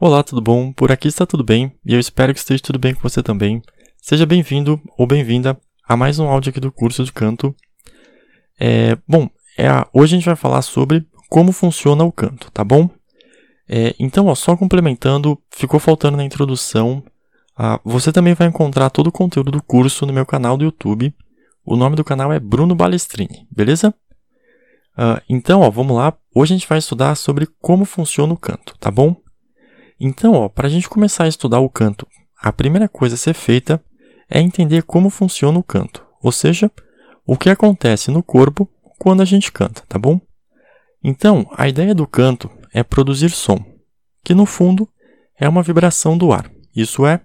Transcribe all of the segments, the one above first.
Olá, tudo bom? Por aqui está tudo bem e eu espero que esteja tudo bem com você também. Seja bem-vindo ou bem-vinda a mais um áudio aqui do curso de canto. É, bom, é a, hoje a gente vai falar sobre como funciona o canto, tá bom? É, então, ó, só complementando, ficou faltando na introdução. Você também vai encontrar todo o conteúdo do curso no meu canal do YouTube. O nome do canal é Bruno Balestrini, beleza? Ah, então, ó, vamos lá. Hoje a gente vai estudar sobre como funciona o canto, tá bom? Então, para a gente começar a estudar o canto, a primeira coisa a ser feita é entender como funciona o canto, ou seja, o que acontece no corpo quando a gente canta, tá bom? Então, a ideia do canto é produzir som, que no fundo é uma vibração do ar. Isso é,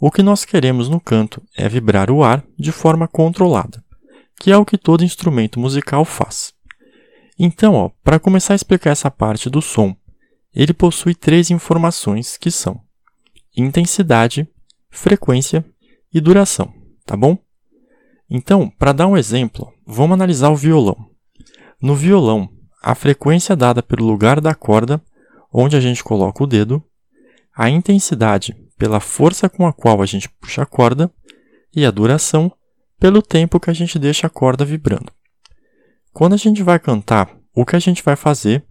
o que nós queremos no canto é vibrar o ar de forma controlada, que é o que todo instrumento musical faz. Então, para começar a explicar essa parte do som ele possui três informações que são intensidade, frequência e duração, tá bom? Então, para dar um exemplo, vamos analisar o violão. No violão, a frequência dada pelo lugar da corda, onde a gente coloca o dedo, a intensidade pela força com a qual a gente puxa a corda e a duração pelo tempo que a gente deixa a corda vibrando. Quando a gente vai cantar, o que a gente vai fazer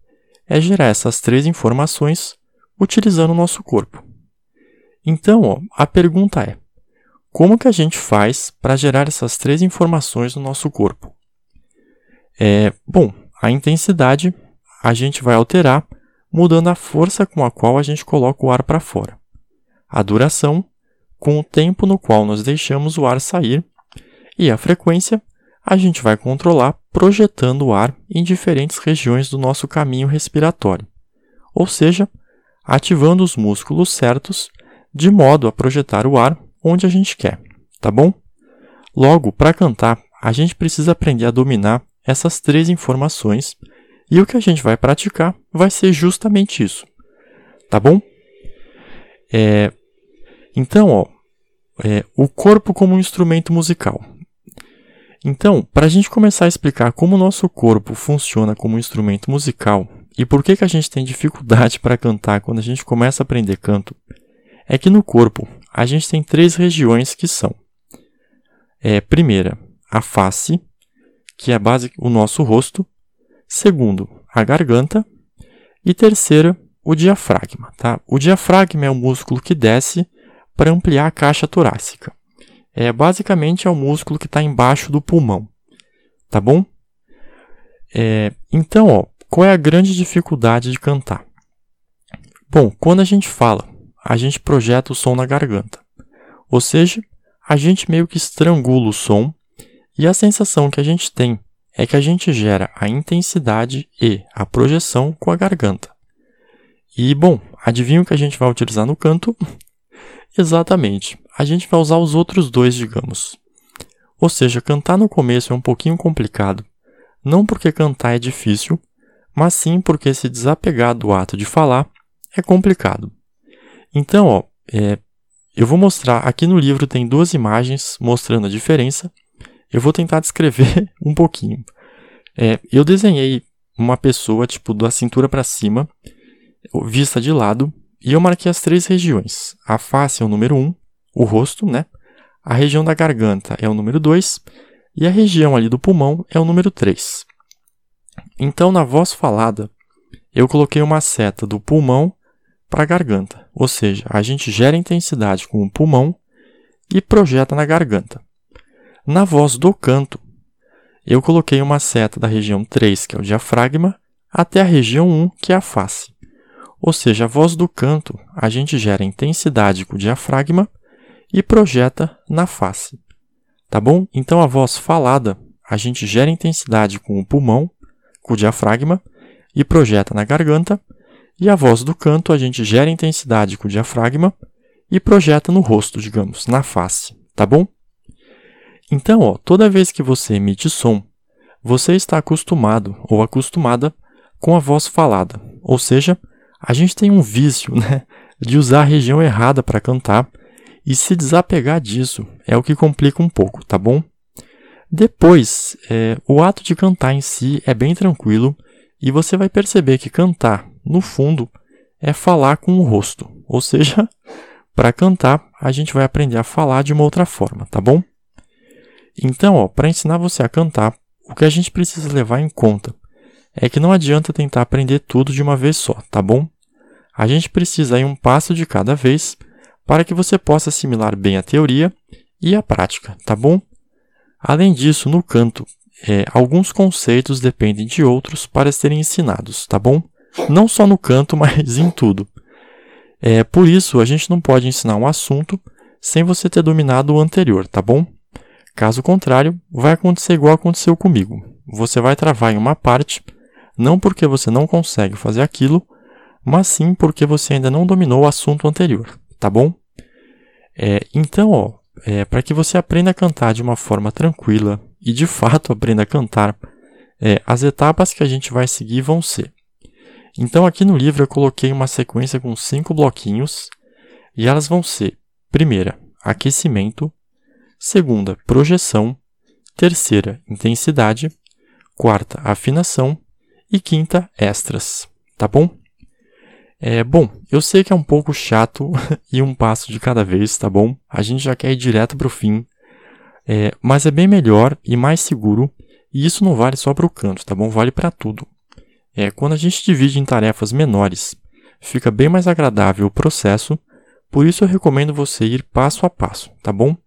é gerar essas três informações utilizando o nosso corpo. Então, ó, a pergunta é: como que a gente faz para gerar essas três informações no nosso corpo? É, bom, a intensidade a gente vai alterar mudando a força com a qual a gente coloca o ar para fora. A duração, com o tempo no qual nós deixamos o ar sair, e a frequência, a gente vai controlar projetando o ar em diferentes regiões do nosso caminho respiratório, ou seja, ativando os músculos certos de modo a projetar o ar onde a gente quer, tá bom? Logo, para cantar, a gente precisa aprender a dominar essas três informações e o que a gente vai praticar vai ser justamente isso, tá bom? É, então, ó, é, o corpo como um instrumento musical. Então, para a gente começar a explicar como o nosso corpo funciona como um instrumento musical e por que, que a gente tem dificuldade para cantar quando a gente começa a aprender canto, é que no corpo a gente tem três regiões que são: é, primeira, a face, que é a base, o nosso rosto, segundo, a garganta e terceira, o diafragma. Tá? O diafragma é o músculo que desce para ampliar a caixa torácica é basicamente é o músculo que está embaixo do pulmão, tá bom? É, então, ó, qual é a grande dificuldade de cantar? Bom, quando a gente fala, a gente projeta o som na garganta, ou seja, a gente meio que estrangula o som e a sensação que a gente tem é que a gente gera a intensidade e a projeção com a garganta. E bom, adivinha o que a gente vai utilizar no canto? Exatamente, a gente vai usar os outros dois, digamos. Ou seja, cantar no começo é um pouquinho complicado, não porque cantar é difícil, mas sim porque se desapegar do ato de falar é complicado. Então, ó, é, eu vou mostrar, aqui no livro tem duas imagens mostrando a diferença, eu vou tentar descrever um pouquinho. É, eu desenhei uma pessoa, tipo, da cintura para cima, vista de lado, e eu marquei as três regiões. A face é o número 1, um, o rosto, né? A região da garganta é o número 2 e a região ali do pulmão é o número 3. Então, na voz falada, eu coloquei uma seta do pulmão para a garganta, ou seja, a gente gera intensidade com o pulmão e projeta na garganta. Na voz do canto, eu coloquei uma seta da região 3, que é o diafragma, até a região 1, que é a face. Ou seja, a voz do canto, a gente gera intensidade com o diafragma e projeta na face. Tá bom? Então a voz falada, a gente gera intensidade com o pulmão, com o diafragma e projeta na garganta, e a voz do canto a gente gera intensidade com o diafragma e projeta no rosto, digamos, na face, tá bom? Então, ó, toda vez que você emite som, você está acostumado ou acostumada com a voz falada, ou seja, a gente tem um vício né, de usar a região errada para cantar e se desapegar disso é o que complica um pouco, tá bom? Depois, é, o ato de cantar em si é bem tranquilo e você vai perceber que cantar, no fundo, é falar com o rosto, Ou seja, para cantar, a gente vai aprender a falar de uma outra forma, tá bom? Então, para ensinar você a cantar, o que a gente precisa levar em conta é que não adianta tentar aprender tudo de uma vez só, tá bom? A gente precisa ir um passo de cada vez para que você possa assimilar bem a teoria e a prática, tá bom? Além disso, no canto, é, alguns conceitos dependem de outros para serem ensinados, tá bom? Não só no canto, mas em tudo. É, por isso, a gente não pode ensinar um assunto sem você ter dominado o anterior, tá bom? Caso contrário, vai acontecer igual aconteceu comigo. Você vai travar em uma parte, não porque você não consegue fazer aquilo, mas sim porque você ainda não dominou o assunto anterior, tá bom? É, então, ó, é, para que você aprenda a cantar de uma forma tranquila e de fato aprenda a cantar, é, as etapas que a gente vai seguir vão ser. Então, aqui no livro eu coloquei uma sequência com cinco bloquinhos e elas vão ser: primeira, aquecimento, segunda, projeção, terceira, intensidade, quarta, afinação e quinta, extras. Tá bom? É, bom, eu sei que é um pouco chato e um passo de cada vez, tá bom? A gente já quer ir direto para o fim, é, mas é bem melhor e mais seguro, e isso não vale só para o canto, tá bom? Vale para tudo. É, quando a gente divide em tarefas menores, fica bem mais agradável o processo, por isso eu recomendo você ir passo a passo, tá bom?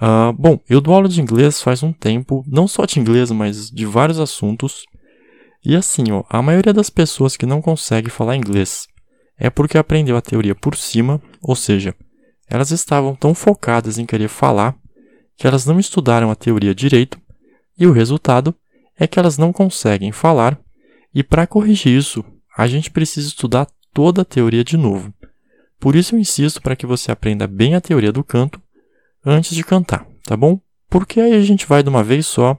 Uh, bom, eu dou aula de inglês faz um tempo, não só de inglês, mas de vários assuntos, e assim, ó, a maioria das pessoas que não consegue falar inglês é porque aprendeu a teoria por cima, ou seja, elas estavam tão focadas em querer falar que elas não estudaram a teoria direito, e o resultado é que elas não conseguem falar, e para corrigir isso, a gente precisa estudar toda a teoria de novo. Por isso eu insisto para que você aprenda bem a teoria do canto antes de cantar, tá bom? Porque aí a gente vai de uma vez só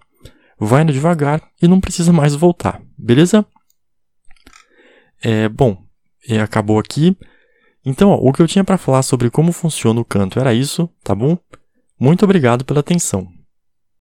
vai indo devagar e não precisa mais voltar, beleza? É, bom, é, acabou aqui. Então, ó, o que eu tinha para falar sobre como funciona o canto era isso, tá bom? Muito obrigado pela atenção.